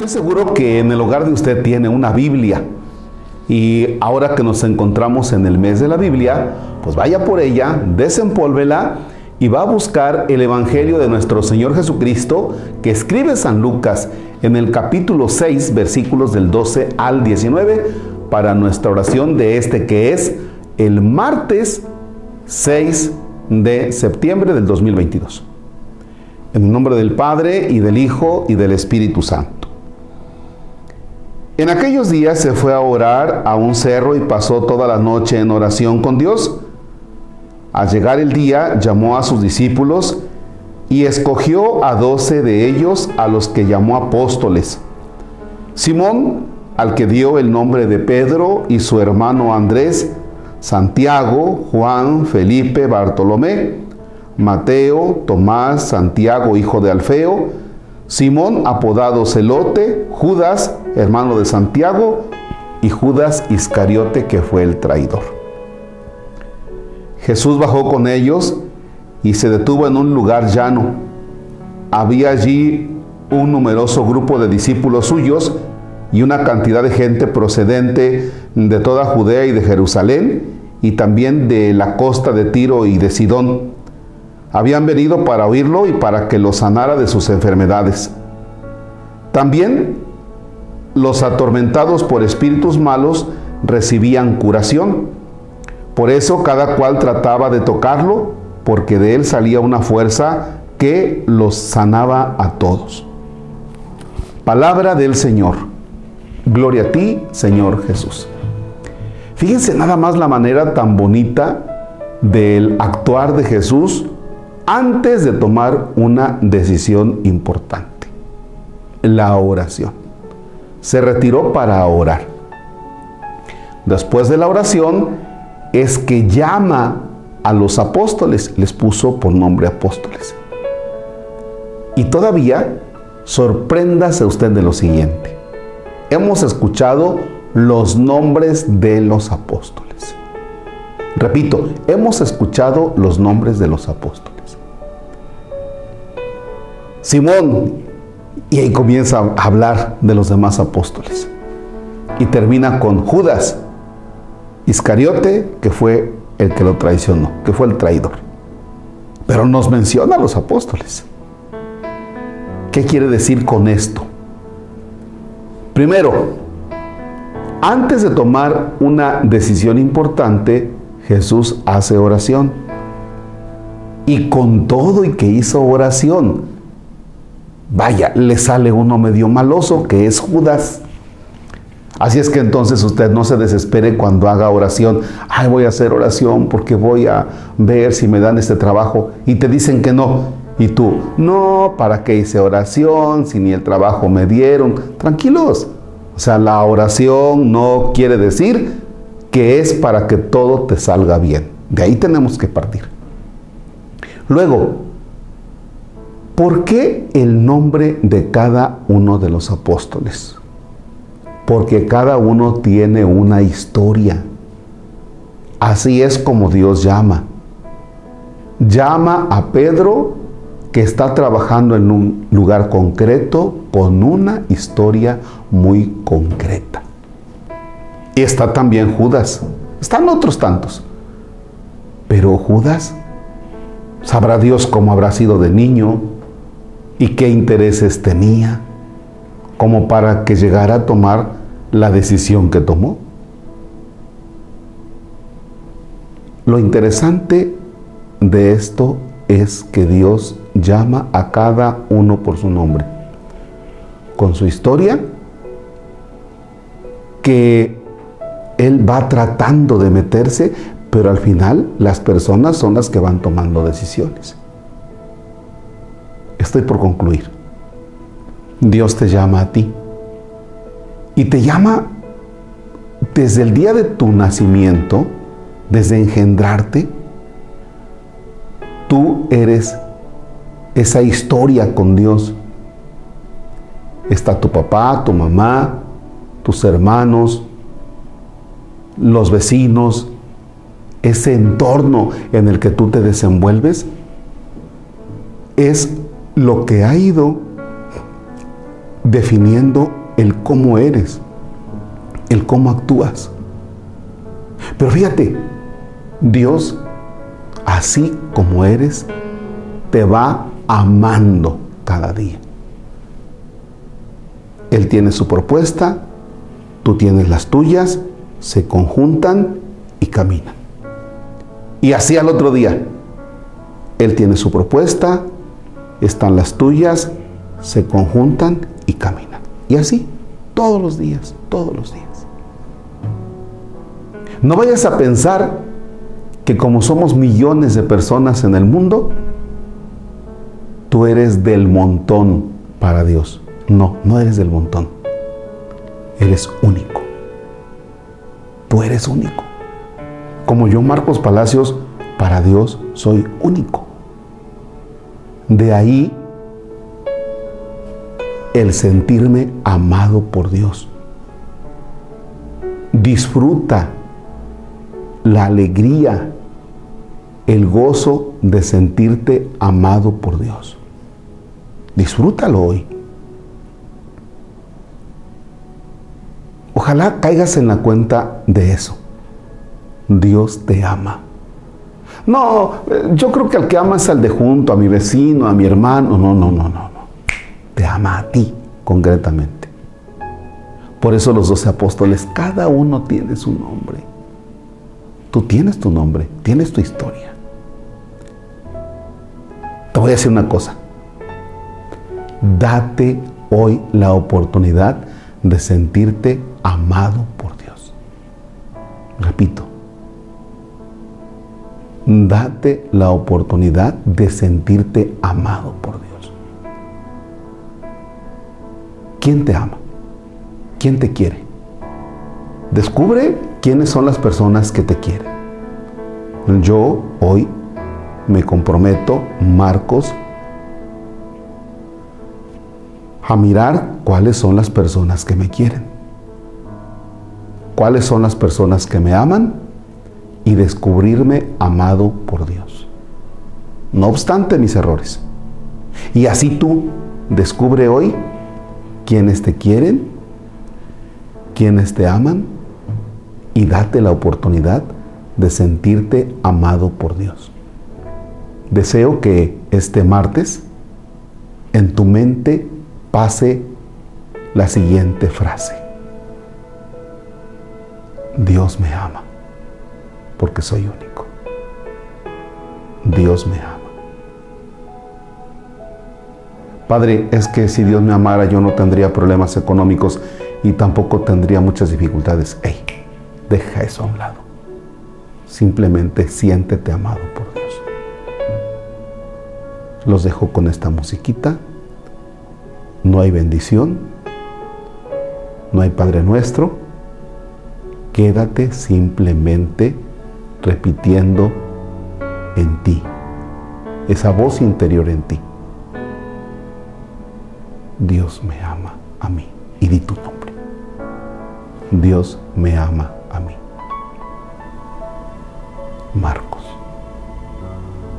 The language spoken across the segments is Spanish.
Estoy seguro que en el hogar de usted tiene una Biblia. Y ahora que nos encontramos en el mes de la Biblia, pues vaya por ella, desempólvela y va a buscar el Evangelio de nuestro Señor Jesucristo que escribe San Lucas en el capítulo 6, versículos del 12 al 19, para nuestra oración de este que es el martes 6 de septiembre del 2022. En el nombre del Padre y del Hijo y del Espíritu Santo. En aquellos días se fue a orar a un cerro y pasó toda la noche en oración con Dios. Al llegar el día, llamó a sus discípulos y escogió a doce de ellos a los que llamó apóstoles. Simón, al que dio el nombre de Pedro, y su hermano Andrés, Santiago, Juan, Felipe, Bartolomé, Mateo, Tomás, Santiago, hijo de Alfeo, Simón, apodado Celote, Judas, hermano de Santiago, y Judas Iscariote, que fue el traidor. Jesús bajó con ellos y se detuvo en un lugar llano. Había allí un numeroso grupo de discípulos suyos y una cantidad de gente procedente de toda Judea y de Jerusalén y también de la costa de Tiro y de Sidón. Habían venido para oírlo y para que lo sanara de sus enfermedades. También los atormentados por espíritus malos recibían curación. Por eso cada cual trataba de tocarlo, porque de él salía una fuerza que los sanaba a todos. Palabra del Señor. Gloria a ti, Señor Jesús. Fíjense nada más la manera tan bonita del actuar de Jesús antes de tomar una decisión importante, la oración. Se retiró para orar. Después de la oración es que llama a los apóstoles, les puso por nombre apóstoles. Y todavía sorpréndase usted de lo siguiente. Hemos escuchado los nombres de los apóstoles. Repito, hemos escuchado los nombres de los apóstoles. Simón, y ahí comienza a hablar de los demás apóstoles. Y termina con Judas Iscariote, que fue el que lo traicionó, que fue el traidor. Pero nos menciona a los apóstoles. ¿Qué quiere decir con esto? Primero, antes de tomar una decisión importante, Jesús hace oración. Y con todo y que hizo oración, vaya, le sale uno medio maloso, que es Judas. Así es que entonces usted no se desespere cuando haga oración. Ay, voy a hacer oración porque voy a ver si me dan este trabajo. Y te dicen que no. Y tú, no, ¿para qué hice oración si ni el trabajo me dieron? Tranquilos. O sea, la oración no quiere decir que es para que todo te salga bien. De ahí tenemos que partir. Luego, ¿por qué el nombre de cada uno de los apóstoles? Porque cada uno tiene una historia. Así es como Dios llama. Llama a Pedro que está trabajando en un lugar concreto con una historia muy concreta. Y está también Judas. Están otros tantos. Pero Judas, sabrá Dios cómo habrá sido de niño y qué intereses tenía, como para que llegara a tomar la decisión que tomó. Lo interesante de esto es que Dios llama a cada uno por su nombre, con su historia, que Él va tratando de meterse, pero al final las personas son las que van tomando decisiones. Estoy por concluir. Dios te llama a ti y te llama desde el día de tu nacimiento, desde engendrarte, tú eres esa historia con Dios. Está tu papá, tu mamá, tus hermanos, los vecinos, ese entorno en el que tú te desenvuelves, es lo que ha ido definiendo el cómo eres, el cómo actúas. Pero fíjate, Dios, así como eres, te va amando cada día. Él tiene su propuesta, tú tienes las tuyas, se conjuntan y caminan. Y así al otro día, Él tiene su propuesta, están las tuyas, se conjuntan y caminan. Y así, todos los días, todos los días. No vayas a pensar que como somos millones de personas en el mundo, tú eres del montón para Dios. No, no eres del montón. Eres único. Tú eres único. Como yo, Marcos Palacios, para Dios soy único. De ahí el sentirme amado por Dios. Disfruta la alegría, el gozo de sentirte amado por Dios. Disfrútalo hoy. Ojalá caigas en la cuenta de eso. Dios te ama. No, yo creo que al que ama es al de junto, a mi vecino, a mi hermano. No, no, no, no, no. Te ama a ti concretamente. Por eso los doce apóstoles, cada uno tiene su nombre. Tú tienes tu nombre, tienes tu historia. Te voy a decir una cosa. Date hoy la oportunidad de sentirte amado por Dios. Repito, date la oportunidad de sentirte amado por Dios. ¿Quién te ama? ¿Quién te quiere? Descubre quiénes son las personas que te quieren. Yo hoy me comprometo, Marcos, a mirar cuáles son las personas que me quieren, cuáles son las personas que me aman y descubrirme amado por Dios. No obstante mis errores. Y así tú descubre hoy quienes te quieren, quienes te aman y date la oportunidad de sentirte amado por Dios. Deseo que este martes en tu mente pase la siguiente frase. Dios me ama porque soy único. Dios me ama. Padre, es que si Dios me amara yo no tendría problemas económicos y tampoco tendría muchas dificultades. Ey, deja eso a un lado. Simplemente siéntete amado por Dios. Los dejo con esta musiquita no hay bendición, no hay Padre nuestro, quédate simplemente repitiendo en ti, esa voz interior en ti. Dios me ama a mí. Y di tu nombre. Dios me ama a mí. Marcos.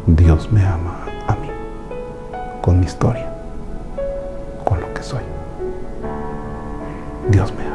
Dios me ama a mí. Con mi historia soy. Dios me